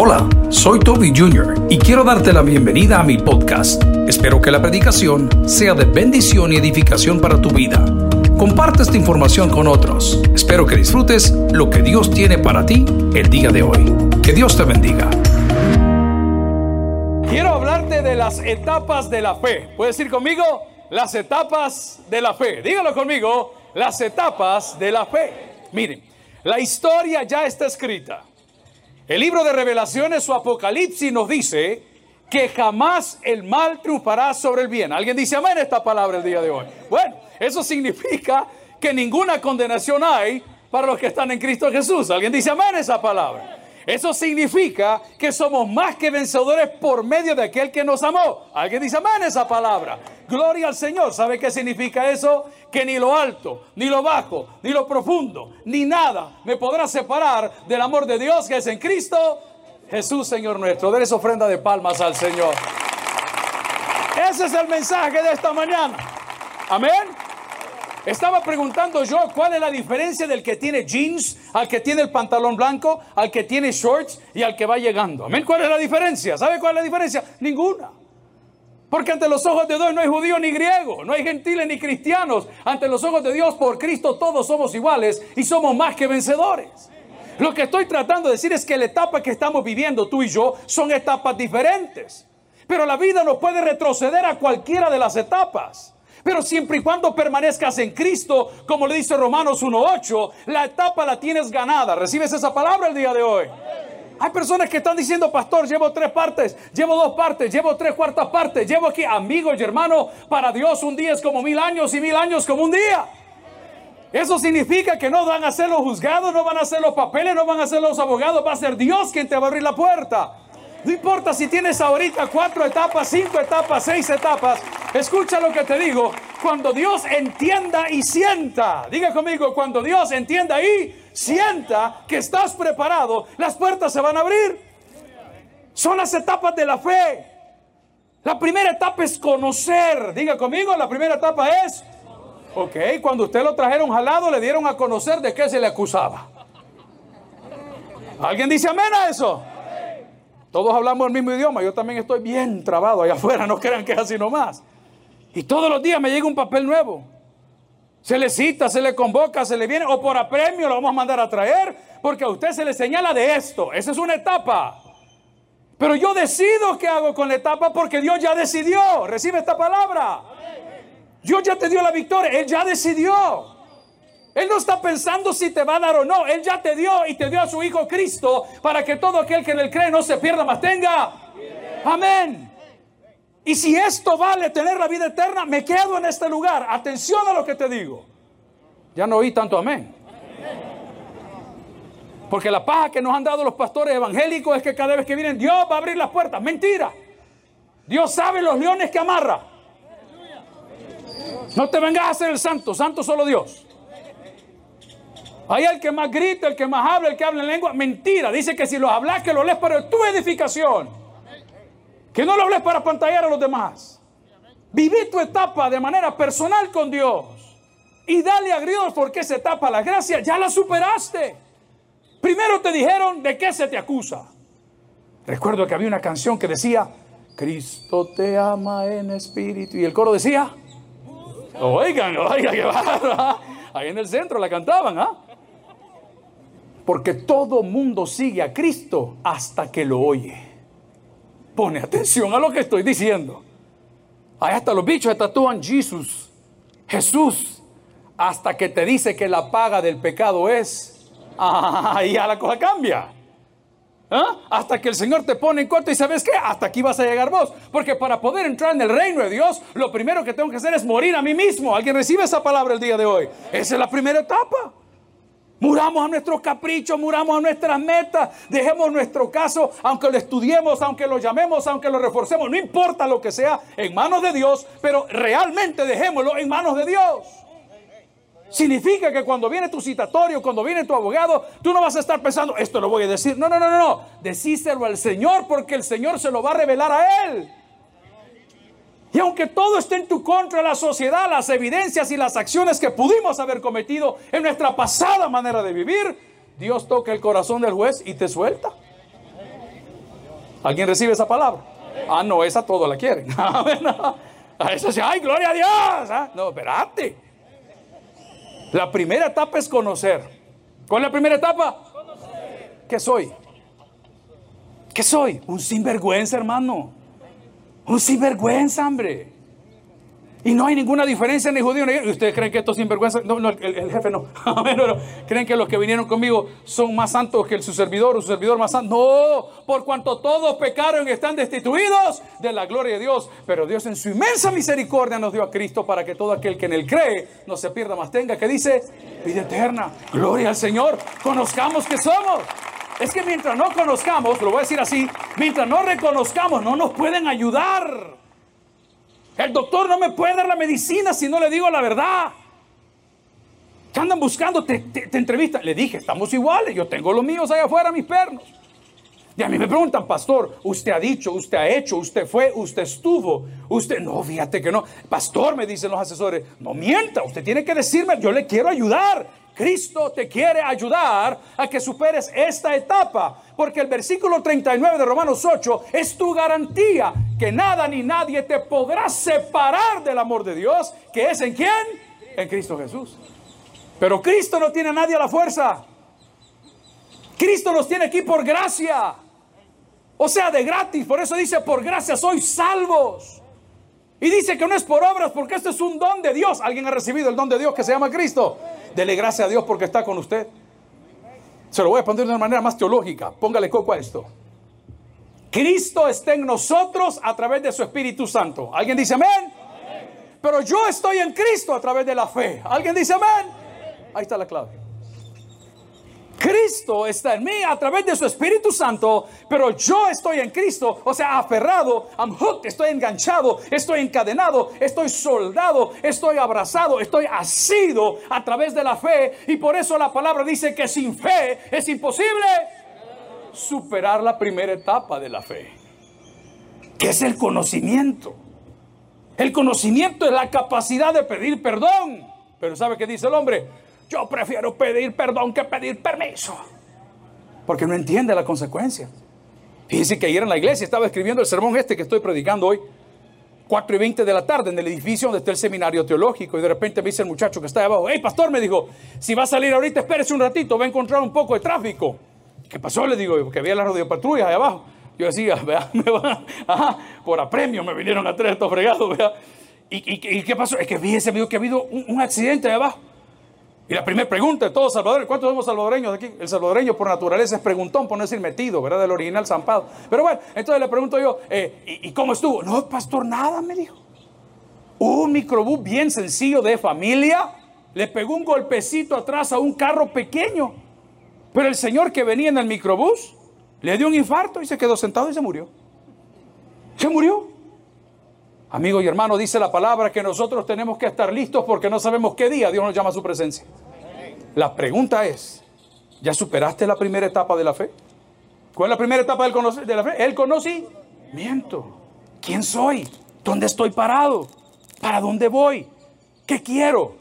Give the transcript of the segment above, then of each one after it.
Hola, soy Toby Jr. y quiero darte la bienvenida a mi podcast. Espero que la predicación sea de bendición y edificación para tu vida. Comparte esta información con otros. Espero que disfrutes lo que Dios tiene para ti el día de hoy. Que Dios te bendiga. Quiero hablarte de las etapas de la fe. ¿Puedes decir conmigo? Las etapas de la fe. Dígalo conmigo. Las etapas de la fe. Miren, la historia ya está escrita. El libro de revelaciones o apocalipsis nos dice que jamás el mal triunfará sobre el bien. ¿Alguien dice amén esta palabra el día de hoy? Bueno, eso significa que ninguna condenación hay para los que están en Cristo Jesús. ¿Alguien dice amén esa palabra? Eso significa que somos más que vencedores por medio de aquel que nos amó. ¿Alguien dice amén esa palabra? Gloria al Señor. ¿Sabe qué significa eso? Que ni lo alto, ni lo bajo, ni lo profundo, ni nada me podrá separar del amor de Dios que es en Cristo Jesús, Señor nuestro. Den esa ofrenda de palmas al Señor. Ese es el mensaje de esta mañana. Amén. Estaba preguntando yo cuál es la diferencia del que tiene jeans, al que tiene el pantalón blanco, al que tiene shorts y al que va llegando. Amén. ¿Cuál es la diferencia? ¿Sabe cuál es la diferencia? Ninguna. Porque ante los ojos de Dios no hay judío ni griego, no hay gentiles ni cristianos. Ante los ojos de Dios por Cristo todos somos iguales y somos más que vencedores. Lo que estoy tratando de decir es que la etapa que estamos viviendo tú y yo son etapas diferentes. Pero la vida no puede retroceder a cualquiera de las etapas. Pero siempre y cuando permanezcas en Cristo, como le dice Romanos 1.8, la etapa la tienes ganada. ¿Recibes esa palabra el día de hoy? Hay personas que están diciendo, pastor, llevo tres partes, llevo dos partes, llevo tres cuartas partes, llevo aquí, amigos y hermanos, para Dios un día es como mil años y mil años como un día. Eso significa que no van a ser los juzgados, no van a ser los papeles, no van a ser los abogados, va a ser Dios quien te va a abrir la puerta. No importa si tienes ahorita cuatro etapas, cinco etapas, seis etapas. Escucha lo que te digo. Cuando Dios entienda y sienta, diga conmigo, cuando Dios entienda y sienta que estás preparado, las puertas se van a abrir. Son las etapas de la fe. La primera etapa es conocer. Diga conmigo, la primera etapa es... Ok, cuando usted lo trajeron jalado, le dieron a conocer de qué se le acusaba. ¿Alguien dice amén a eso? Todos hablamos el mismo idioma. Yo también estoy bien trabado allá afuera. No crean que es así nomás. Y todos los días me llega un papel nuevo. Se le cita, se le convoca, se le viene, o por apremio lo vamos a mandar a traer, porque a usted se le señala de esto. Esa es una etapa. Pero yo decido qué hago con la etapa porque Dios ya decidió. Recibe esta palabra. Dios ya te dio la victoria. Él ya decidió. Él no está pensando si te va a dar o no. Él ya te dio y te dio a su Hijo Cristo para que todo aquel que en él cree no se pierda, más tenga. Amén. Y si esto vale tener la vida eterna, me quedo en este lugar. Atención a lo que te digo. Ya no oí tanto amén. Porque la paja que nos han dado los pastores evangélicos es que cada vez que vienen Dios va a abrir las puertas. Mentira. Dios sabe los leones que amarra. No te vengas a hacer el santo. Santo solo Dios. Hay el que más grita, el que más habla, el que habla en lengua. Mentira. Dice que si los hablas, que lo lees para tu edificación. Que no lo hables para pantallar a los demás. Viví tu etapa de manera personal con Dios. Y dale a Dios porque esa etapa, la gracia, ya la superaste. Primero te dijeron de qué se te acusa. Recuerdo que había una canción que decía, Cristo te ama en espíritu. Y el coro decía, oigan, oigan, que. Ahí en el centro la cantaban, ¿ah? Porque todo mundo sigue a Cristo hasta que lo oye. Pone atención a lo que estoy diciendo. Ahí hasta los bichos tatúan Jesús. Jesús. Hasta que te dice que la paga del pecado es. Ahí ya la cosa cambia. ¿Ah? Hasta que el Señor te pone en cuenta y sabes qué, hasta aquí vas a llegar vos. Porque para poder entrar en el reino de Dios, lo primero que tengo que hacer es morir a mí mismo. ¿Alguien recibe esa palabra el día de hoy? Esa es la primera etapa. Muramos a nuestros caprichos, muramos a nuestras metas, dejemos nuestro caso, aunque lo estudiemos, aunque lo llamemos, aunque lo reforcemos, no importa lo que sea, en manos de Dios, pero realmente dejémoslo en manos de Dios. Significa que cuando viene tu citatorio, cuando viene tu abogado, tú no vas a estar pensando, esto lo voy a decir. No, no, no, no, no. Decíselo al Señor porque el Señor se lo va a revelar a Él. Y aunque todo esté en tu contra, la sociedad, las evidencias y las acciones que pudimos haber cometido en nuestra pasada manera de vivir, Dios toca el corazón del juez y te suelta. ¿Alguien recibe esa palabra? Ah, no, esa todos la quieren. A eso sí, ay, gloria a Dios. Ah, no, espérate. La primera etapa es conocer. ¿Cuál es la primera etapa? Conocer. ¿Qué soy? ¿Qué soy? Un sinvergüenza, hermano. Un sinvergüenza, hombre. Y no hay ninguna diferencia ni judío ni ¿Y ustedes creen que estos sinvergüenzas? No, no, el, jefe no. ¿Creen que los que vinieron conmigo son más santos que el, su servidor o su servidor más santo? No, por cuanto todos pecaron están destituidos de la gloria de Dios. Pero Dios en su inmensa misericordia nos dio a Cristo para que todo aquel que en él cree no se pierda más tenga. que dice? Vida eterna. Gloria al Señor. Conozcamos que somos. Es que mientras no conozcamos, lo voy a decir así, mientras no reconozcamos, no nos pueden ayudar. El doctor no me puede dar la medicina si no le digo la verdad. ¿Qué andan buscando? Te, te, entrevistan. Le dije, estamos iguales. Yo tengo los míos allá afuera, mis pernos. Y a mí me preguntan, pastor, usted ha dicho, usted ha hecho, usted fue, usted estuvo, usted, no, fíjate que no. Pastor, me dicen los asesores, no mienta, usted tiene que decirme, yo le quiero ayudar. Cristo te quiere ayudar a que superes esta etapa, porque el versículo 39 de Romanos 8 es tu garantía que nada ni nadie te podrá separar del amor de Dios, que es en quién? En Cristo Jesús. Pero Cristo no tiene a nadie a la fuerza. Cristo nos tiene aquí por gracia. O sea, de gratis. Por eso dice, por gracia sois salvos. Y dice que no es por obras, porque esto es un don de Dios. ¿Alguien ha recibido el don de Dios que se llama Cristo? Dele gracias a Dios porque está con usted. Se lo voy a poner de una manera más teológica. Póngale coco a esto. Cristo está en nosotros a través de su Espíritu Santo. ¿Alguien dice amén? Pero yo estoy en Cristo a través de la fe. ¿Alguien dice amén? Ahí está la clave. Cristo está en mí a través de su Espíritu Santo, pero yo estoy en Cristo, o sea, aferrado, I'm hooked, estoy enganchado, estoy encadenado, estoy soldado, estoy abrazado, estoy asido a través de la fe y por eso la palabra dice que sin fe es imposible superar la primera etapa de la fe, que es el conocimiento. El conocimiento es la capacidad de pedir perdón. Pero ¿sabe qué dice el hombre? Yo prefiero pedir perdón que pedir permiso. Porque no entiende la consecuencia. Fíjense que ayer en la iglesia estaba escribiendo el sermón este que estoy predicando hoy. 4 y 20 de la tarde en el edificio donde está el seminario teológico y de repente me dice el muchacho que está ahí abajo, hey pastor, me dijo, si va a salir ahorita, espérese un ratito, va a encontrar un poco de tráfico. ¿Qué pasó? Le digo, que había la patrulla ahí abajo. Yo decía, vea, me van, ajá, por apremio me vinieron a traer estos fregados, vea. ¿Y, qué pasó? Es que fíjese, me dijo que ha habido un, accidente ahí abajo. Y la primera pregunta de todos salvadores, ¿cuántos somos salvadoreños aquí? El salvadoreño por naturaleza es preguntón, por no decir metido, ¿verdad? Del original zampado. Pero bueno, entonces le pregunto yo, eh, ¿y, cómo estuvo? No, pastor, nada, me dijo. Un microbús bien sencillo de familia le pegó un golpecito atrás a un carro pequeño. Pero el señor que venía en el microbús le dio un infarto y se quedó sentado y se murió. Se murió. Amigo y hermano, dice la palabra que nosotros tenemos que estar listos porque no sabemos qué día Dios nos llama a su presencia. La pregunta es, ¿ya superaste la primera etapa de la fe? ¿Cuál es la primera etapa de la fe? El conocimiento. ¿Quién soy? ¿Dónde estoy parado? ¿Para dónde voy? ¿Qué quiero?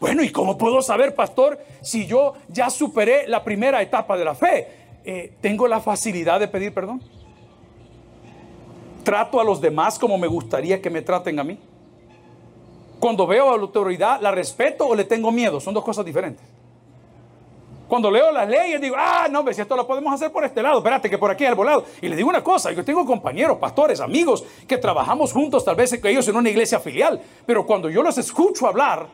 Bueno, ¿y cómo puedo saber, pastor, si yo ya superé la primera etapa de la fe? Eh, ¿Tengo la facilidad de pedir perdón? ¿Trato a los demás como me gustaría que me traten a mí? Cuando veo a la autoridad, ¿la respeto o le tengo miedo? Son dos cosas diferentes. Cuando leo las leyes digo, ah, no, si esto lo podemos hacer por este lado, espérate que por aquí al volado. Y le digo una cosa, yo tengo compañeros, pastores, amigos, que trabajamos juntos, tal vez ellos en una iglesia filial, pero cuando yo los escucho hablar,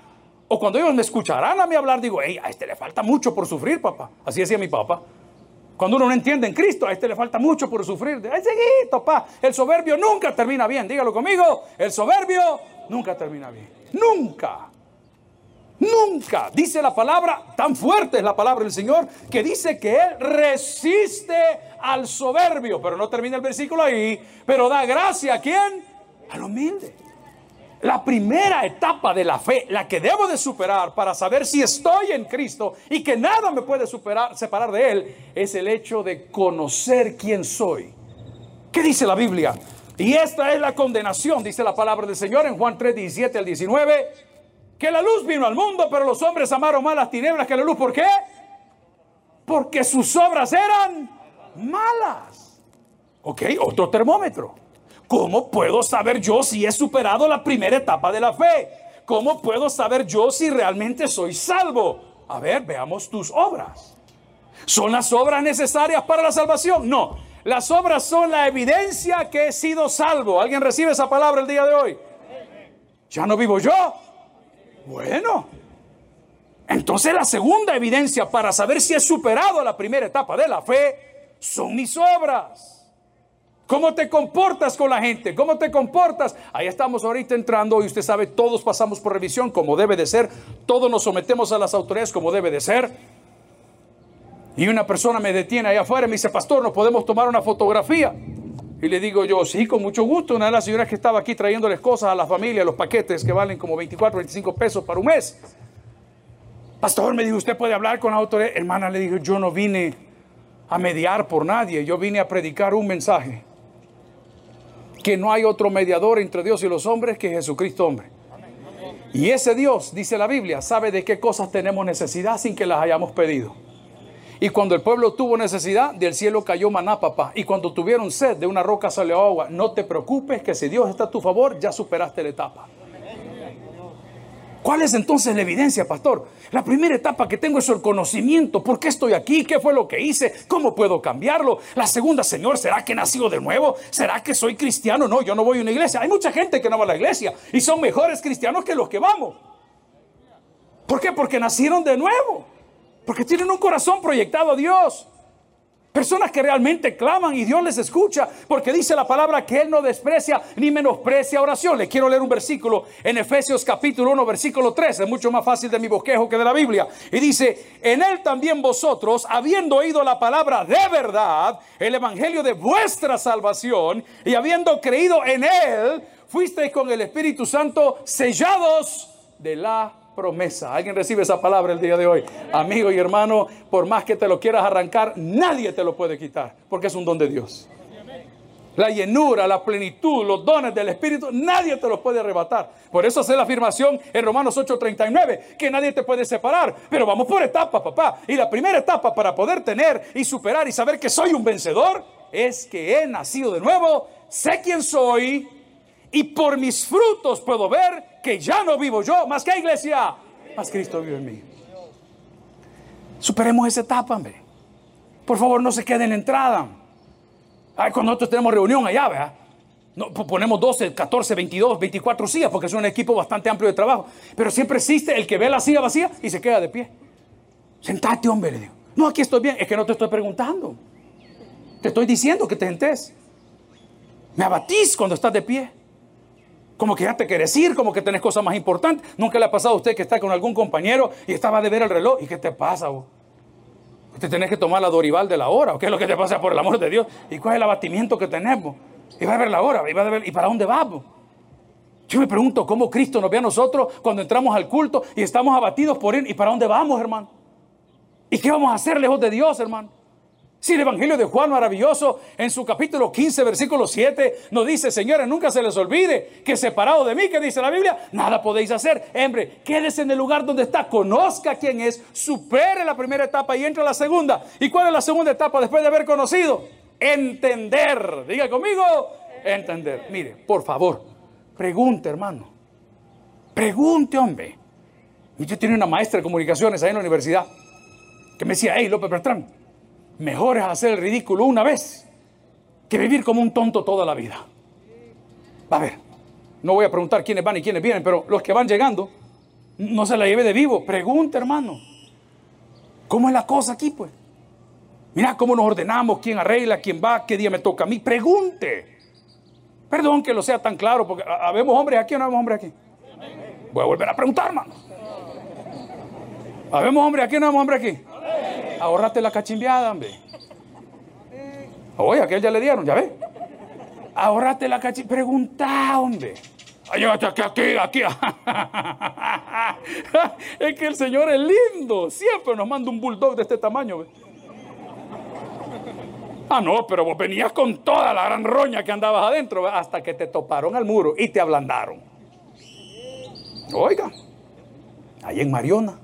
o cuando ellos me escucharán a mí hablar, digo, hey, a este le falta mucho por sufrir, papá. Así decía mi papá. Cuando uno no entiende en Cristo, a este le falta mucho por sufrir. Ay, seguito, papá. El soberbio nunca termina bien. Dígalo conmigo. El soberbio nunca termina bien. Nunca. Nunca. Dice la palabra, tan fuerte es la palabra del Señor, que dice que Él resiste al soberbio. Pero no termina el versículo ahí. Pero da gracia a quién? Al humilde. La primera etapa de la fe, la que debo de superar para saber si estoy en Cristo y que nada me puede superar, separar de Él, es el hecho de conocer quién soy. ¿Qué dice la Biblia? Y esta es la condenación, dice la palabra del Señor en Juan 3, 17 al 19, que la luz vino al mundo, pero los hombres amaron más las tinieblas que la luz. ¿Por qué? Porque sus obras eran malas. Ok, otro termómetro. ¿Cómo puedo saber yo si he superado la primera etapa de la fe? ¿Cómo puedo saber yo si realmente soy salvo? A ver, veamos tus obras. ¿Son las obras necesarias para la salvación? No. Las obras son la evidencia que he sido salvo. ¿Alguien recibe esa palabra el día de hoy? ¿Ya no vivo yo? Bueno. Entonces la segunda evidencia para saber si he superado la primera etapa de la fe son mis obras. ¿Cómo te comportas con la gente? ¿Cómo te comportas? Ahí estamos ahorita entrando y usted sabe, todos pasamos por revisión como debe de ser, todos nos sometemos a las autoridades como debe de ser. Y una persona me detiene allá afuera y me dice, pastor, ¿nos podemos tomar una fotografía? Y le digo yo, sí, con mucho gusto. Una de las señoras que estaba aquí trayéndoles cosas a la familia, los paquetes que valen como 24, 25 pesos para un mes. Pastor, me dijo, ¿usted puede hablar con la autoridad? Hermana, le digo, yo no vine a mediar por nadie, yo vine a predicar un mensaje que no hay otro mediador entre Dios y los hombres que Jesucristo hombre. Y ese Dios, dice la Biblia, sabe de qué cosas tenemos necesidad sin que las hayamos pedido. Y cuando el pueblo tuvo necesidad, del cielo cayó maná, papá. Y cuando tuvieron sed, de una roca salió agua. No te preocupes que si Dios está a tu favor, ya superaste la etapa. ¿Cuál es entonces la evidencia, pastor? La primera etapa que tengo es el conocimiento. ¿Por qué estoy aquí? ¿Qué fue lo que hice? ¿Cómo puedo cambiarlo? La segunda, Señor, ¿será que he nacido de nuevo? ¿Será que soy cristiano? No, yo no voy a una iglesia. Hay mucha gente que no va a la iglesia y son mejores cristianos que los que vamos. ¿Por qué? Porque nacieron de nuevo. Porque tienen un corazón proyectado a Dios. Personas que realmente claman y Dios les escucha, porque dice la palabra que Él no desprecia ni menosprecia oración. Le quiero leer un versículo en Efesios capítulo 1, versículo 13, es mucho más fácil de mi bosquejo que de la Biblia. Y dice, en Él también vosotros, habiendo oído la palabra de verdad, el evangelio de vuestra salvación, y habiendo creído en Él, fuisteis con el Espíritu Santo sellados de la promesa. ¿Alguien recibe esa palabra el día de hoy? Amigo y hermano, por más que te lo quieras arrancar, nadie te lo puede quitar, porque es un don de Dios. La llenura, la plenitud, los dones del Espíritu, nadie te los puede arrebatar. Por eso hace la afirmación en Romanos 8:39, que nadie te puede separar. Pero vamos por etapas, papá. Y la primera etapa para poder tener y superar y saber que soy un vencedor es que he nacido de nuevo, sé quién soy y por mis frutos puedo ver que ya no vivo yo, más que iglesia, más Cristo vive en mí. Superemos esa etapa, hombre. Por favor, no se quede en la entrada. Ay, cuando nosotros tenemos reunión allá, ¿verdad? No, ponemos 12, 14, 22, 24 sillas porque es un equipo bastante amplio de trabajo. Pero siempre existe el que ve la silla vacía y se queda de pie. Sentate, hombre, le digo. No, aquí estoy bien. Es que no te estoy preguntando. Te estoy diciendo que te sentes. Me abatís cuando estás de pie. Como que ya te quieres ir, como que tenés cosas más importantes. Nunca le ha pasado a usted que está con algún compañero y estaba de ver el reloj. ¿Y qué te pasa? Vos? Te tenés que tomar la Dorival de la hora. ¿O qué es lo que te pasa por el amor de Dios? ¿Y cuál es el abatimiento que tenemos? Y va a ver la hora. ¿Y, va a ver, ¿y para dónde vamos? Yo me pregunto cómo Cristo nos ve a nosotros cuando entramos al culto y estamos abatidos por Él. ¿Y para dónde vamos, hermano? ¿Y qué vamos a hacer lejos de Dios, hermano? Si el Evangelio de Juan maravilloso en su capítulo 15, versículo 7, nos dice, señores, nunca se les olvide que separado de mí, que dice la Biblia, nada podéis hacer. Hombre, quédese en el lugar donde está, conozca quién es, supere la primera etapa y entre a la segunda. ¿Y cuál es la segunda etapa después de haber conocido? Entender. Diga conmigo, entender. Mire, por favor, pregunte, hermano. Pregunte, hombre. Yo tenía una maestra de comunicaciones ahí en la universidad que me decía, hey, López Bertrán, Mejor es hacer el ridículo una vez que vivir como un tonto toda la vida. A ver, no voy a preguntar quiénes van y quiénes vienen, pero los que van llegando, no se la lleve de vivo. Pregunta, hermano. ¿Cómo es la cosa aquí, pues? Mira cómo nos ordenamos, quién arregla, quién va, qué día me toca a mí. Pregunte. Perdón que lo sea tan claro, porque ¿habemos hombres aquí o no habemos hombres aquí? Voy a volver a preguntar, hermano. ¿Habemos hombres aquí o no habemos hombres aquí? Ahorrate la cachimbiada, hombre. Oye, aquel ya le dieron, ya ve. Ahorrate la cachimbiada. Pregunta, hombre. Ay, aquí, aquí, aquí. es que el Señor es lindo. Siempre nos manda un bulldog de este tamaño. ¿ve? Ah, no, pero vos venías con toda la gran roña que andabas adentro hasta que te toparon al muro y te ablandaron. Oiga, ahí en Mariona,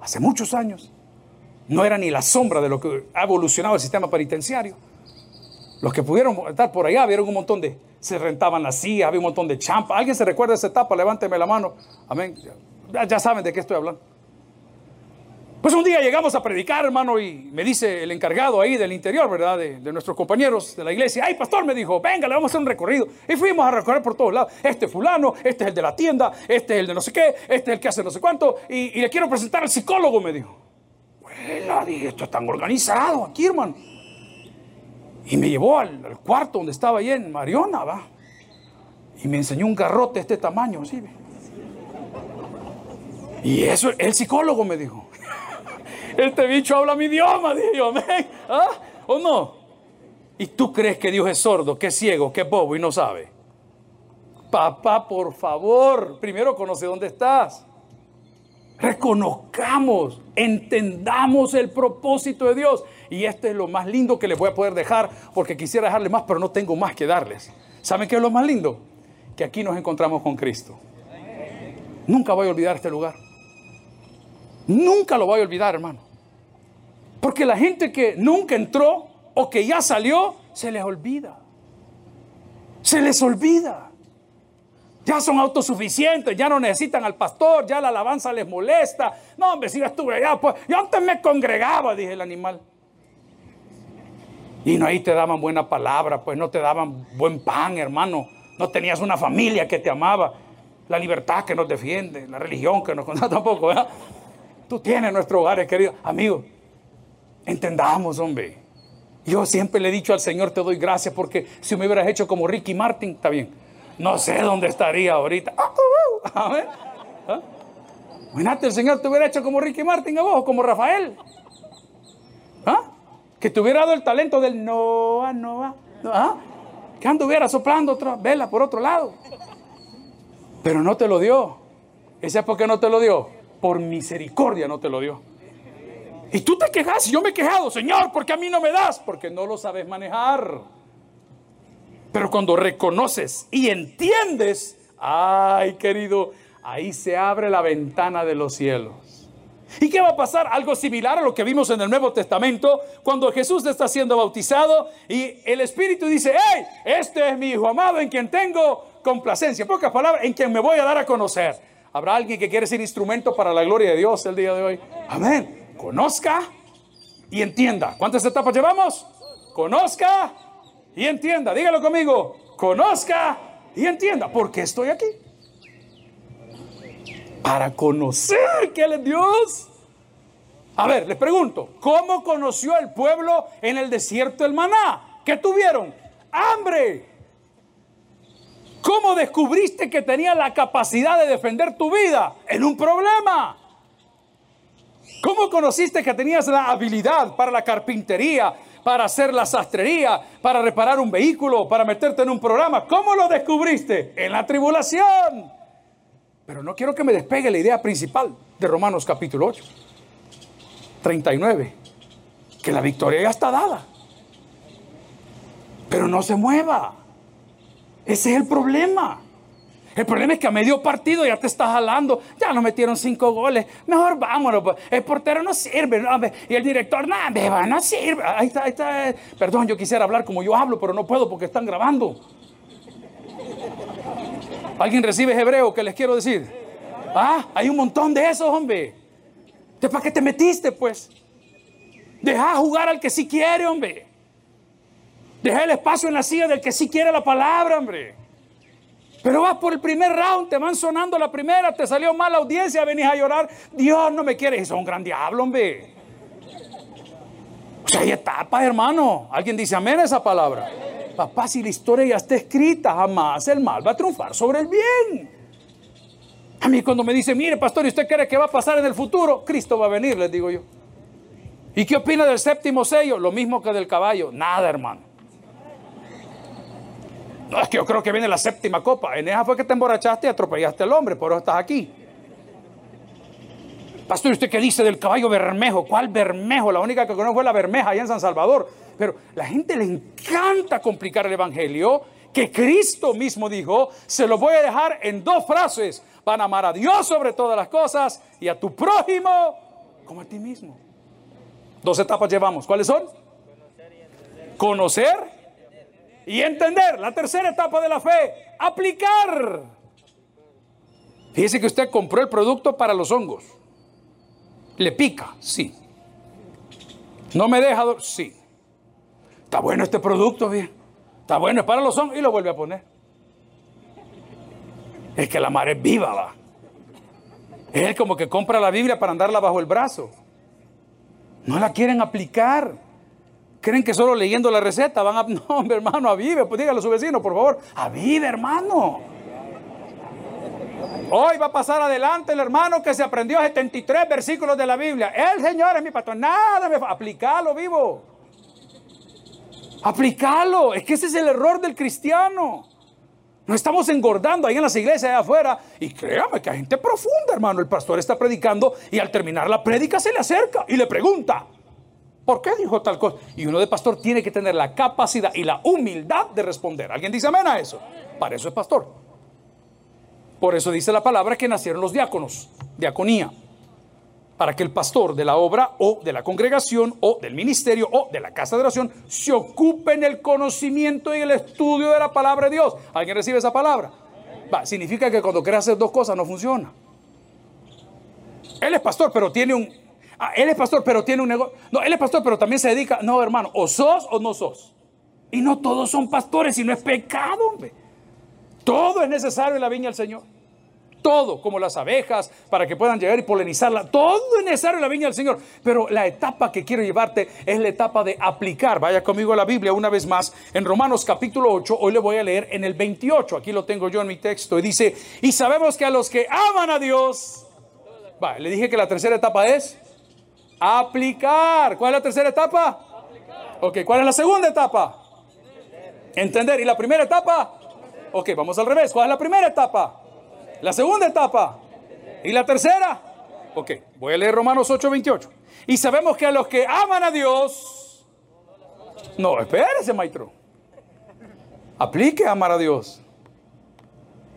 hace muchos años, no era ni la sombra de lo que ha evolucionado el sistema penitenciario. Los que pudieron estar por allá vieron un montón de, se rentaban las sillas, había un montón de champa. ¿Alguien se recuerda esa etapa? Levánteme la mano. Amén. Ya, saben de qué estoy hablando. Pues un día llegamos a predicar, hermano, y me dice el encargado ahí del interior, ¿verdad? De, nuestros compañeros de la iglesia. Ay, pastor, me dijo, venga, le vamos a hacer un recorrido. Y fuimos a recorrer por todos lados. Este fulano, este es el de la tienda, este es el de no sé qué, este es el que hace no sé cuánto. Y, y le quiero presentar al psicólogo, me dijo. Bueno, dije, esto es tan organizado aquí, hermano. Y me llevó al, cuarto donde estaba ahí en Mariona, va. Y me enseñó un garrote de este tamaño, así. Y eso, el psicólogo me dijo. Este bicho habla mi idioma, dije yo, amén. ¿Ah? ¿O no? ¿Y tú crees que Dios es sordo, que es ciego, que es bobo y no sabe? Papá, por favor, primero conoce dónde estás. Reconozcamos, entendamos el propósito de Dios. Y este es lo más lindo que les voy a poder dejar, porque quisiera dejarles más, pero no tengo más que darles. ¿Saben qué es lo más lindo? Que aquí nos encontramos con Cristo. Nunca voy a olvidar este lugar. Nunca lo voy a olvidar, hermano. Porque la gente que nunca entró o que ya salió, se les olvida. Se les olvida. Ya son autosuficientes, ya no necesitan al pastor, ya la alabanza les molesta. No, hombre, si yo estuve allá, pues yo antes me congregaba, dije el animal. Y no ahí te daban buena palabra, pues no te daban buen pan, hermano. No tenías una familia que te amaba. La libertad que nos defiende, la religión que nos conoce tampoco, ¿verdad? Tú tienes nuestro hogar, querido amigo. Entendamos, hombre. Yo siempre le he dicho al Señor, te doy gracias porque si me hubieras hecho como Ricky Martin, está bien. No sé dónde estaría ahorita. Ah, uh, uh. ¿Ah? Imagínate, el Señor te hubiera hecho como Ricky Martin a como Rafael. ¿Ah? Que te hubiera dado el talento del Noah, Noah. ¿Ah? Que anduviera soplando otra vela por otro lado. Pero no te lo dio. ¿Ese es por qué no te lo dio? Por misericordia no te lo dio. Y tú te quejas y yo me he quejado, Señor, porque a mí no me das, porque no lo sabes manejar. Pero cuando reconoces y entiendes, ay querido, ahí se abre la ventana de los cielos. ¿Y qué va a pasar? Algo similar a lo que vimos en el Nuevo Testamento, cuando Jesús está siendo bautizado y el Espíritu dice, hey, este es mi Hijo amado en quien tengo complacencia. Pocas palabras, en quien me voy a dar a conocer. ¿Habrá alguien que quiere ser instrumento para la gloria de Dios el día de hoy? Amén conozca y entienda. ¿Cuántas etapas llevamos? Conozca y entienda. Dígalo conmigo. Conozca y entienda. ¿Por qué estoy aquí? Para conocer que Él es Dios. A ver, les pregunto, ¿cómo conoció el pueblo en el desierto el maná? ¿Qué tuvieron? Hambre. ¿Cómo descubriste que tenía la capacidad de defender tu vida en un problema? ¿Cómo conociste que tenías la habilidad para la carpintería, para hacer la sastrería, para reparar un vehículo, para meterte en un programa? ¿Cómo lo descubriste? En la tribulación. Pero no quiero que me despegue la idea principal de Romanos capítulo 8, 39, que la victoria ya está dada. Pero no se mueva. Ese es el problema. El problema es que a medio partido ya te estás jalando, ya nos metieron cinco goles, mejor vámonos. Pues. El portero no sirve, y el director, nada, beba, no sirve. Ahí está, ahí está. Perdón, yo quisiera hablar como yo hablo, pero no puedo porque están grabando. ¿Alguien recibe hebreo que les quiero decir? Ah, hay un montón de esos, hombre. ¿De para qué te metiste, pues? Deja jugar al que sí quiere, hombre. Deja el espacio en la silla del que sí quiere la palabra, hombre. Pero vas por el primer round, te van sonando la primera, te salió mala audiencia, venís a llorar. Dios no me quiere. Eso es un gran diablo, hombre. O sea, hay etapas, hermano. Alguien dice amén a esa palabra. Papá, si la historia ya está escrita, jamás el mal va a triunfar sobre el bien. A mí cuando me dice, mire, pastor, ¿y usted cree que va a pasar en el futuro? Cristo va a venir, les digo yo. ¿Y qué opina del séptimo sello? Lo mismo que del caballo. Nada, hermano. No, es que yo creo que viene la séptima copa. En esa fue que te emborrachaste y atropellaste al hombre, por eso estás aquí. Pastor, ¿usted qué dice del caballo Bermejo? ¿Cuál Bermejo? La única que conozco fue la Bermeja allá en San Salvador. Pero la gente le encanta complicar el Evangelio, que Cristo mismo dijo, se lo voy a dejar en dos frases. Van a amar a Dios sobre todas las cosas y a tu prójimo como a ti mismo. Dos etapas llevamos. ¿Cuáles son? Conocer y entender. La tercera etapa de la fe, aplicar. Fíjese que usted compró el producto para los hongos. ¿Le pica? Sí. ¿No me deja? Sí. Está bueno este producto, bien. Está bueno, es para los hongos y lo vuelve a poner. Es que la madre es viva, va. Es como que compra la Biblia para andarla bajo el brazo. No la quieren aplicar. Creen que solo leyendo la receta van a... No, hombre, hermano, avive. Pues dígale a su vecino, por favor. Avive, hermano. Hoy va a pasar adelante el hermano que se aprendió 73 versículos de la Biblia. El Señor es mi pastor. Nada me Aplicalo, vivo. Aplicalo. Es que ese es el error del cristiano. No estamos engordando ahí en las iglesias allá afuera. Y créame que hay gente profunda, hermano. El pastor está predicando y al terminar la prédica se le acerca y le pregunta, ¿por qué dijo tal cosa? Y uno de pastor tiene que tener la capacidad y la humildad de responder. ¿Alguien dice amén a eso? Para eso es pastor. Por eso dice la palabra que nacieron los diáconos, diaconía para que el pastor de la obra o de la congregación o del ministerio o de la casa de oración se ocupe en el conocimiento y el estudio de la palabra de Dios. ¿Alguien recibe esa palabra? Significa que cuando quiere hacer dos cosas no funciona. Él es pastor, pero tiene un... Ah, él es pastor, pero tiene un negocio. No, él es pastor, pero también se dedica... No, hermano, o sos o no sos. Y no todos son pastores y no es pecado, hombre. Todo es necesario en la viña del Señor todo, como las abejas, para que puedan llegar y polinizarla. Todo es necesario en la viña del Señor. Pero la etapa que quiero llevarte es la etapa de aplicar. Vaya conmigo a la Biblia una vez más. En Romanos capítulo 8, hoy le voy a leer en el 28. Aquí lo tengo yo en mi texto. Y dice, y sabemos que a los que aman a Dios, va, le dije que la tercera etapa es aplicar. ¿Cuál es la tercera etapa? Ok, ¿cuál es la segunda etapa? Entender. ¿Y la primera etapa? Ok, vamos al revés. ¿Cuál es la primera etapa? La segunda etapa. ¿Y la tercera? Ok, voy a leer Romanos 8:28. Y sabemos que a los que aman a Dios... No, espérese, maestro. Aplique a amar a Dios.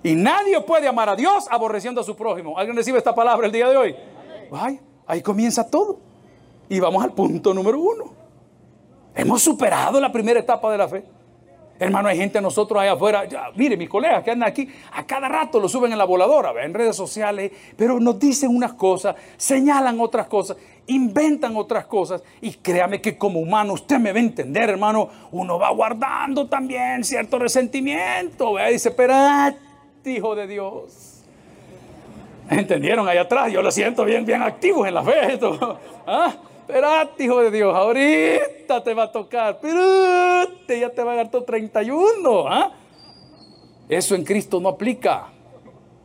Y nadie puede amar a Dios aborreciendo a su prójimo. ¿Alguien recibe esta palabra el día de hoy? Ay, ahí comienza todo. Y vamos al punto número uno. Hemos superado la primera etapa de la fe. Hermano, hay gente nosotros allá afuera. mire, mis colegas que andan aquí, a cada rato lo suben en la voladora, en redes sociales, pero nos dicen unas cosas, señalan otras cosas, inventan otras cosas. Y créame que como humano, usted me va a entender, hermano, uno va guardando también cierto resentimiento. ¿ve? Dice, espérate, hijo de Dios. ¿Entendieron ahí atrás? Yo lo siento bien, bien activos en la fe. ¿Ah? Espérate, hijo de Dios, ahorita te va a tocar. Espérate, ya te va a dar tu 31. ¿ah? Eso en Cristo no aplica.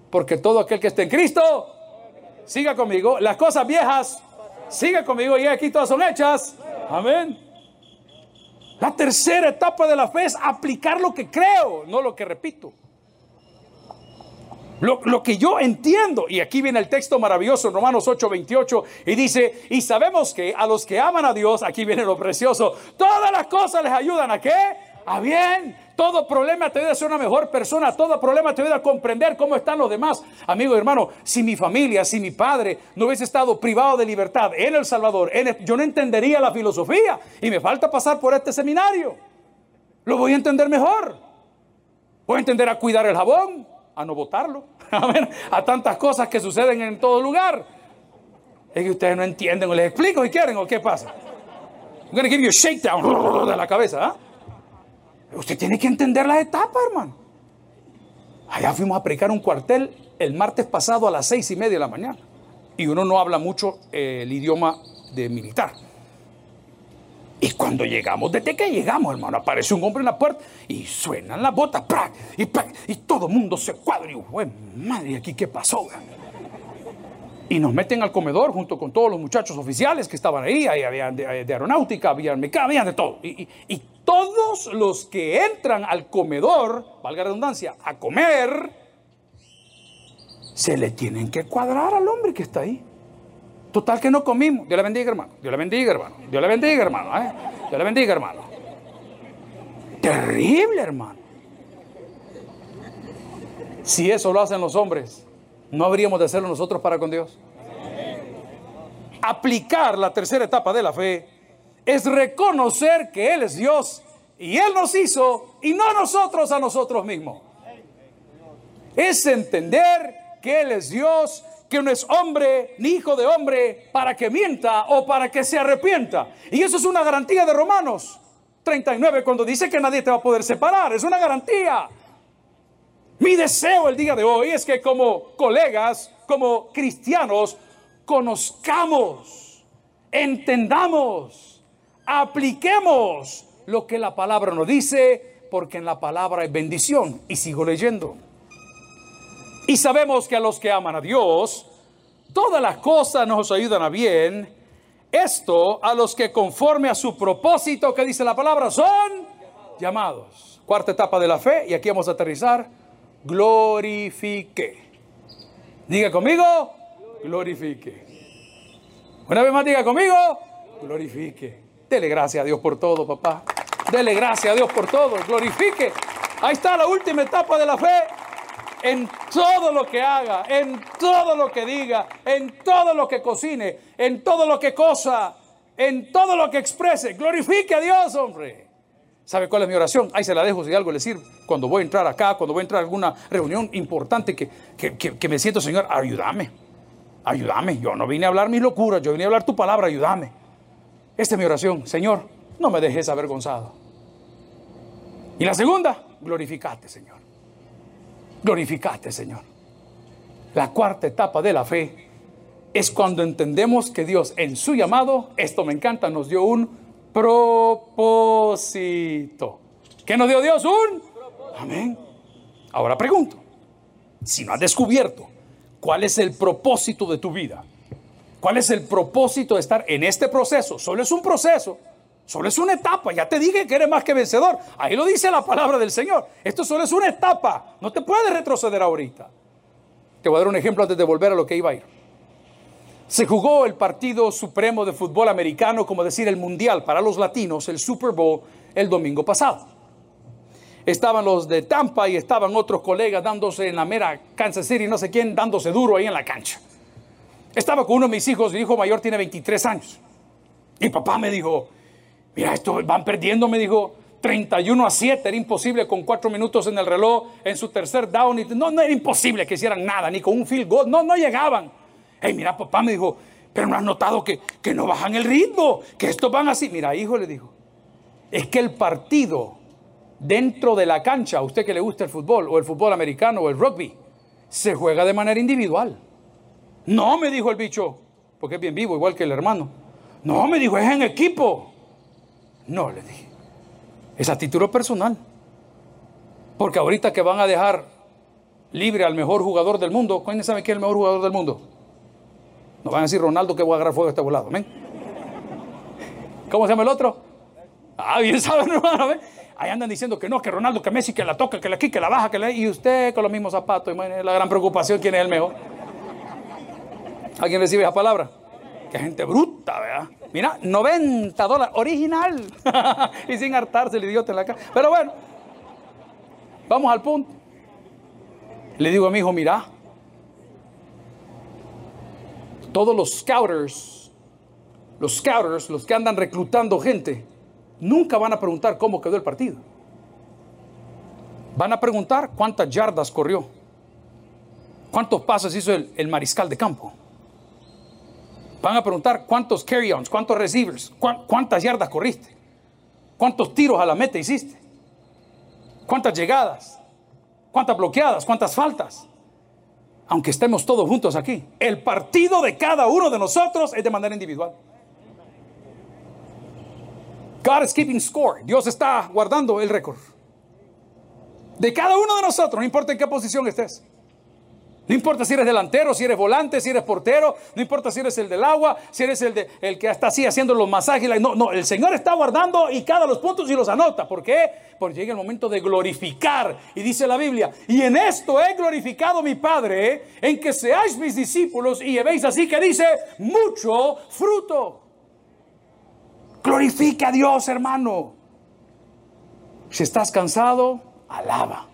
Porque todo aquel que esté en Cristo, siga conmigo. Las cosas viejas, siga conmigo. Y aquí todas son hechas. Amén. La tercera etapa de la fe es aplicar lo que creo, no lo que repito. Lo, que yo entiendo, y aquí viene el texto maravilloso en Romanos 8, 28, y dice, y sabemos que a los que aman a Dios, aquí viene lo precioso, todas las cosas les ayudan a qué? A bien. Todo problema te ayuda a ser una mejor persona. Todo problema te ayuda a comprender cómo están los demás. Amigo hermano, si mi familia, si mi padre no hubiese estado privado de libertad en El Salvador, yo no entendería la filosofía. Y me falta pasar por este seminario. Lo voy a entender mejor. Voy a entender a cuidar el jabón, a no votarlo, a, ver, a tantas cosas que suceden en todo lugar. Es que ustedes no entienden, o les explico si quieren, o qué pasa. I'm to give you a shakedown de la cabeza. ¿ah? Usted tiene que entender las etapas, hermano. Allá fuimos a predicar un cuartel el martes pasado a las seis y media de la mañana. Y uno no habla mucho eh, el idioma de militar. Y cuando llegamos, desde que llegamos, hermano, aparece un hombre en la puerta y suenan las botas, y, y todo el mundo se cuadra. Y digo, madre, ¿aquí qué pasó? Y nos meten al comedor junto con todos los muchachos oficiales que estaban ahí, ahí había de, aeronáutica, había mecánica, había de todo. Y, y todos los que entran al comedor, valga redundancia, a comer, se le tienen que cuadrar al hombre que está ahí. Total que no comimos. Dios le bendiga, hermano. Dios le bendiga, hermano. Dios le bendiga, hermano. ¿eh? Dios le bendiga, hermano. Terrible, hermano. Si eso lo hacen los hombres, ¿no habríamos de hacerlo nosotros para con Dios? Aplicar la tercera etapa de la fe es reconocer que Él es Dios y Él nos hizo y no nosotros a nosotros mismos. Es entender que Él es Dios, que no es hombre ni hijo de hombre para que mienta o para que se arrepienta. Y eso es una garantía de Romanos 39 cuando dice que nadie te va a poder separar. Es una garantía. Mi deseo el día de hoy es que como colegas, como cristianos, conozcamos, entendamos, apliquemos lo que la palabra nos dice, porque en la palabra hay bendición. Y sigo leyendo. Y sabemos que a los que aman a Dios, todas las cosas nos ayudan a bien. Esto a los que conforme a su propósito, que dice la palabra, son llamados. Cuarta etapa de la fe, y aquí vamos a aterrizar. Glorifique. Diga conmigo, glorifique. Una vez más diga conmigo, glorifique. Dele gracias a Dios por todo, papá. Dele gracias a Dios por todo. Glorifique. Ahí está la última etapa de la fe en todo lo que haga, en todo lo que diga, en todo lo que cocine, en todo lo que cosa, en todo lo que exprese. Glorifique a Dios, hombre. ¿Sabe cuál es mi oración? Ahí se la dejo si algo le sirve. Cuando voy a entrar acá, cuando voy a entrar a alguna reunión importante que, que, me siento, Señor, ayúdame. Ayúdame. Yo no vine a hablar mis locuras, yo vine a hablar tu palabra, ayúdame. Esta es mi oración. Señor, no me dejes avergonzado. Y la segunda, glorificate, Señor. Glorificate, Señor. La cuarta etapa de la fe es cuando entendemos que Dios en su llamado, esto me encanta, nos dio un propósito. ¿Qué nos dio Dios? Un Amén. Ahora pregunto, si no has descubierto cuál es el propósito de tu vida, cuál es el propósito de estar en este proceso, solo es un proceso, Solo es una etapa, ya te dije que eres más que vencedor. Ahí lo dice la palabra del Señor. Esto solo es una etapa, no te puedes retroceder ahorita. Te voy a dar un ejemplo antes de volver a lo que iba a ir. Se jugó el partido supremo de fútbol americano, como decir el mundial para los latinos, el Super Bowl, el domingo pasado. Estaban los de Tampa y estaban otros colegas dándose en la mera Kansas City, no sé quién, dándose duro ahí en la cancha. Estaba con uno de mis hijos, mi hijo mayor tiene 23 años. Y papá me dijo, Mira, esto van perdiendo, me dijo, 31 a 7, era imposible con cuatro minutos en el reloj, en su tercer down. No, no era imposible que hicieran nada, ni con un field goal, no, no llegaban. Hey, mira, papá me dijo, pero no has notado que, que no bajan el ritmo, que estos van así. Mira, hijo, le dijo, es que el partido dentro de la cancha, a usted que le gusta el fútbol, o el fútbol americano, o el rugby, se juega de manera individual. No, me dijo el bicho, porque es bien vivo, igual que el hermano. No, me dijo, es en equipo. No, le dije. Es a título personal. Porque ahorita que van a dejar libre al mejor jugador del mundo, ¿quién sabe quién es el mejor jugador del mundo? No van a decir Ronaldo que voy a agarrar fuego a este volado. ¿ven? ¿Cómo se llama el otro? Ah, bien saben, hermano. Ahí andan diciendo que no, que Ronaldo, que Messi, que la toca, que la quita, que la baja, que la... Y usted con los mismos zapatos. La gran preocupación, ¿quién es el mejor? ¿Alguien recibe esa palabra? Que gente bruta, ¿verdad? Mira, 90 dólares, original. y sin hartarse el idiota en la cara. Pero bueno, vamos al punto. Le digo a mi hijo, mira, todos los scouters, los scouters, los que andan reclutando gente, nunca van a preguntar cómo quedó el partido. Van a preguntar cuántas yardas corrió, cuántos pasos hizo el mariscal de campo. Van a preguntar cuántos carry-ons, cuántos receivers, cuántas yardas corriste, cuántos tiros a la meta hiciste, cuántas llegadas, cuántas bloqueadas, cuántas faltas. Aunque estemos todos juntos aquí, el partido de cada uno de nosotros es de manera individual. God is keeping score. Dios está guardando el récord. De cada uno de nosotros, no importa en qué posición estés. No importa si eres delantero, si eres volante, si eres portero, no importa si eres el del agua, si eres el, de, el que está así haciendo los masajes. No, no, el Señor está guardando y cada los puntos y los anota. ¿Por qué? Porque llega el momento de glorificar. Y dice la Biblia, y en esto he glorificado mi Padre, en que seáis mis discípulos y llevéis así que dice, mucho fruto. Glorifica a Dios, hermano. Si estás cansado, alaba.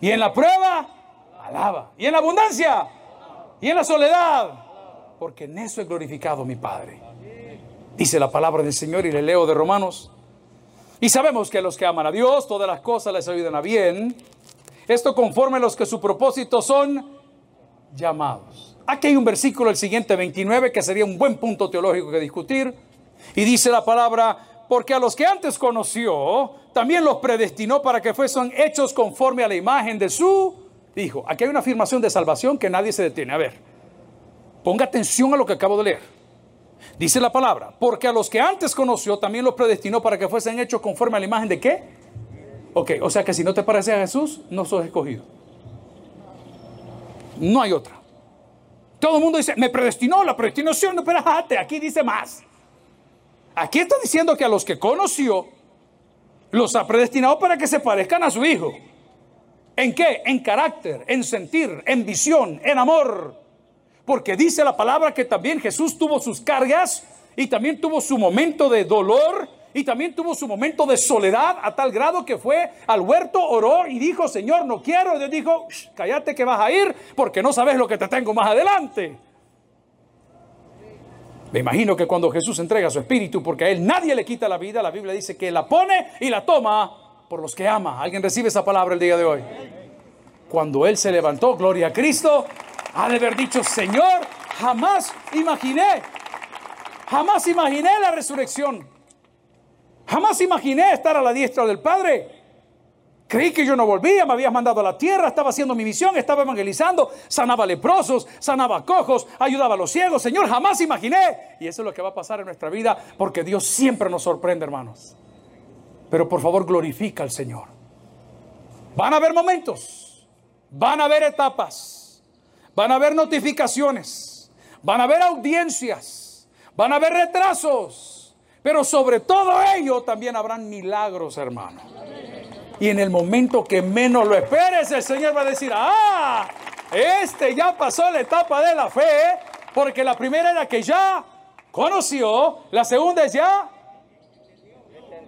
Y en la prueba, alaba. Y en la abundancia, y en la soledad, porque en eso he glorificado mi Padre. Dice la palabra del Señor y le leo de Romanos. Y sabemos que los que aman a Dios, todas las cosas les ayudan a bien. Esto conforme a los que su propósito son llamados. Aquí hay un versículo, el siguiente 29, que sería un buen punto teológico que discutir. Y dice la palabra, porque a los que antes conoció, también los predestinó para que fuesen hechos conforme a la imagen de su Hijo. Aquí hay una afirmación de salvación que nadie se detiene. A ver, ponga atención a lo que acabo de leer. Dice la palabra, porque a los que antes conoció, también los predestinó para que fuesen hechos conforme a la imagen de qué? Ok, o sea que si no te parece a Jesús, no sos escogido. No hay otra. Todo el mundo dice, me predestinó la predestinación, no, pero aquí dice más. Aquí está diciendo que a los que conoció, los ha predestinado para que se parezcan a su Hijo. ¿En qué? En carácter, en sentir, en visión, en amor. Porque dice la palabra que también Jesús tuvo sus cargas y también tuvo su momento de dolor y también tuvo su momento de soledad a tal grado que fue al huerto, oró y dijo, Señor, no quiero. Y Dios dijo, cállate que vas a ir porque no sabes lo que te tengo más adelante. Me imagino que cuando Jesús entrega su espíritu, porque a él nadie le quita la vida, la Biblia dice que la pone y la toma por los que ama. ¿Alguien recibe esa palabra el día de hoy? Cuando él se levantó, gloria a Cristo, ha de haber dicho, Señor, jamás imaginé, jamás imaginé la resurrección. Jamás imaginé estar a la diestra del Padre. Creí que yo no volvía, me habías mandado a la tierra, estaba haciendo mi misión, estaba evangelizando, sanaba leprosos, sanaba cojos, ayudaba a los ciegos. Señor, jamás imaginé. Y eso es lo que va a pasar en nuestra vida porque Dios siempre nos sorprende, hermanos. Pero por favor, glorifica al Señor. Van a haber momentos, van a haber etapas, van a haber notificaciones, van a haber audiencias, van a haber retrasos pero sobre todo ello también habrán milagros, hermano. Y en el momento que menos lo esperes, el Señor va a decir, ah, este ya pasó la etapa de la fe, porque la primera era que ya conoció, la segunda es ya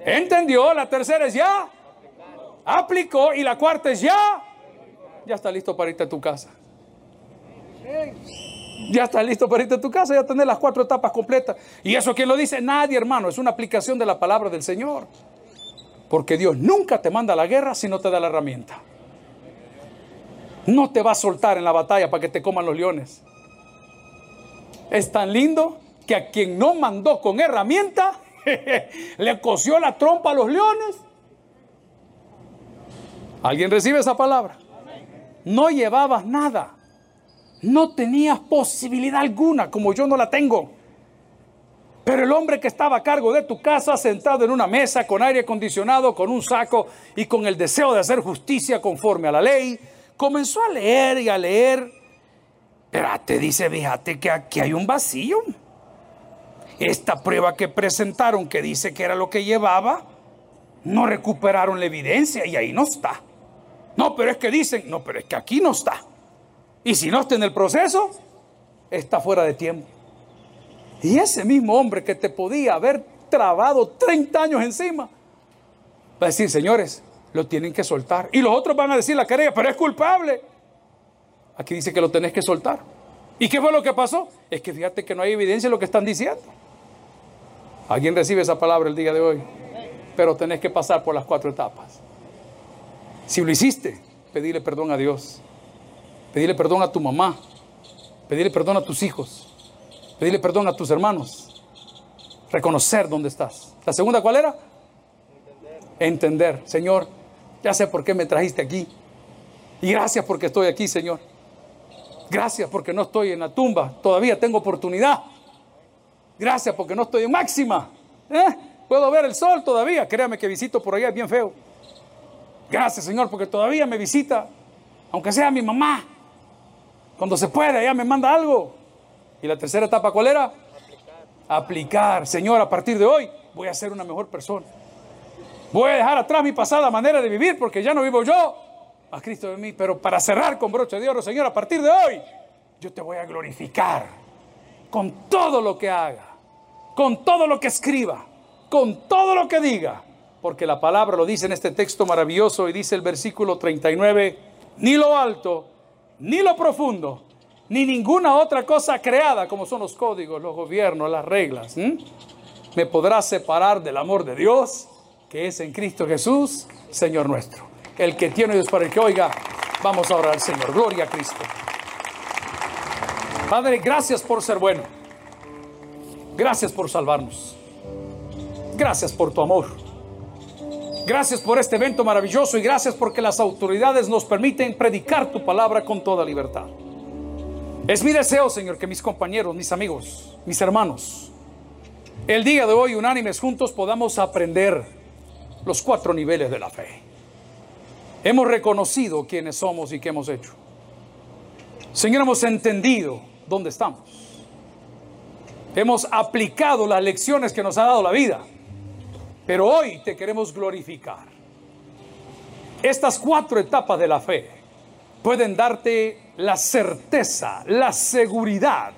entendió, la tercera es ya aplicó y la cuarta es ya, ya está listo para irte a tu casa. Ya estás listo para irte a tu casa, ya tener las cuatro etapas completas. ¿Y eso quién lo dice? Nadie, hermano. Es una aplicación de la palabra del Señor. Porque Dios nunca te manda la guerra si no te da la herramienta. No te va a soltar en la batalla para que te coman los leones. Es tan lindo que a quien no mandó con herramienta, le cosió la trompa a los leones. ¿Alguien recibe esa palabra? No llevabas nada. No tenías posibilidad alguna, como yo no la tengo. Pero el hombre que estaba a cargo de tu casa, sentado en una mesa con aire acondicionado, con un saco y con el deseo de hacer justicia conforme a la ley, comenzó a leer y a leer. Pero te dice, fíjate que aquí hay un vacío. Esta prueba que presentaron, que dice que era lo que llevaba, no recuperaron la evidencia y ahí no está. No, pero es que dicen, no, pero es que aquí no está. Y si no está en el proceso, está fuera de tiempo. Y ese mismo hombre que te podía haber trabado 30 años encima, va a decir, señores, lo tienen que soltar. Y los otros van a decir la querella, pero es culpable. Aquí dice que lo tenés que soltar. ¿Y qué fue lo que pasó? Es que fíjate que no hay evidencia de lo que están diciendo. ¿Alguien recibe esa palabra el día de hoy? Pero tenés que pasar por las cuatro etapas. Si lo hiciste, pedirle perdón a Dios. Pedirle perdón a tu mamá. Pedirle perdón a tus hijos. Pedirle perdón a tus hermanos. Reconocer dónde estás. La segunda, ¿cuál era? Entender. Entender. Señor, ya sé por qué me trajiste aquí. Y gracias porque estoy aquí, Señor. Gracias porque no estoy en la tumba. Todavía tengo oportunidad. Gracias porque no estoy en máxima. ¿Eh? Puedo ver el sol todavía. Créame que visito por allá, es bien feo. Gracias, Señor, porque todavía me visita, aunque sea mi mamá. Cuando se puede, ella me manda algo. ¿Y la tercera etapa cuál era? Aplicar. Aplicar. Señor, a partir de hoy voy a ser una mejor persona. Voy a dejar atrás mi pasada manera de vivir porque ya no vivo yo, a Cristo de mí. Pero para cerrar con broche de oro, Señor, a partir de hoy yo te voy a glorificar con todo lo que haga, con todo lo que escriba, con todo lo que diga. Porque la palabra lo dice en este texto maravilloso y dice el versículo 39, ni lo alto ni lo profundo, ni ninguna otra cosa creada, como son los códigos, los gobiernos, las reglas, me podrá separar del amor de Dios que es en Cristo Jesús, Señor nuestro. El que tiene Dios para el que oiga, vamos a orar al Señor. Gloria a Cristo. Padre, gracias por ser bueno. Gracias por salvarnos. Gracias por tu amor. Gracias por este evento maravilloso y gracias porque las autoridades nos permiten predicar tu palabra con toda libertad. Es mi deseo, Señor, que mis compañeros, mis amigos, mis hermanos, el día de hoy, unánimes juntos, podamos aprender los cuatro niveles de la fe. Hemos reconocido quiénes somos y qué hemos hecho. Señor, hemos entendido dónde estamos. Hemos aplicado las lecciones que nos ha dado la vida. Pero hoy te queremos glorificar. Estas cuatro etapas de la fe pueden darte la certeza, la seguridad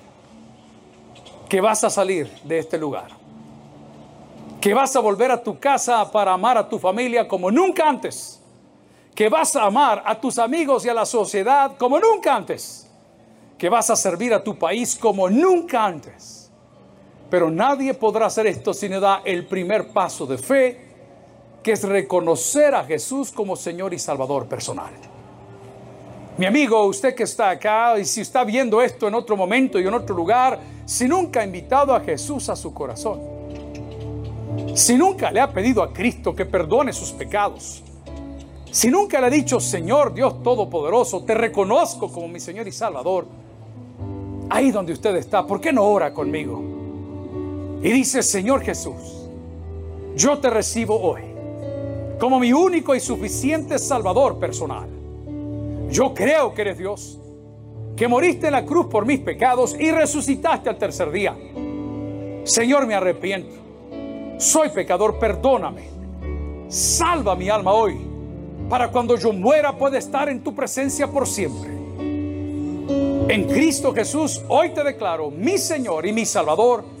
que vas a salir de este lugar. Que vas a volver a tu casa para amar a tu familia como nunca antes. Que vas a amar a tus amigos y a la sociedad como nunca antes que vas a servir a tu país como nunca antes. Pero nadie podrá hacer esto si no da el primer paso de fe, que es reconocer a Jesús como Señor y Salvador personal. Mi amigo, usted que está acá y si está viendo esto en otro momento y en otro lugar, si nunca ha invitado a Jesús a su corazón, si nunca le ha pedido a Cristo que perdone sus pecados, si nunca le ha dicho, Señor Dios Todopoderoso, te reconozco como mi Señor y Salvador, ahí donde usted está, ¿por qué no ora conmigo? Y dice, Señor Jesús, yo te recibo hoy como mi único y suficiente Salvador personal. Yo creo que eres Dios, que moriste en la cruz por mis pecados y resucitaste al tercer día. Señor, me arrepiento. Soy pecador, perdóname. Salva mi alma hoy, para cuando yo muera pueda estar en tu presencia por siempre. En Cristo Jesús, hoy te declaro mi Señor y mi Salvador.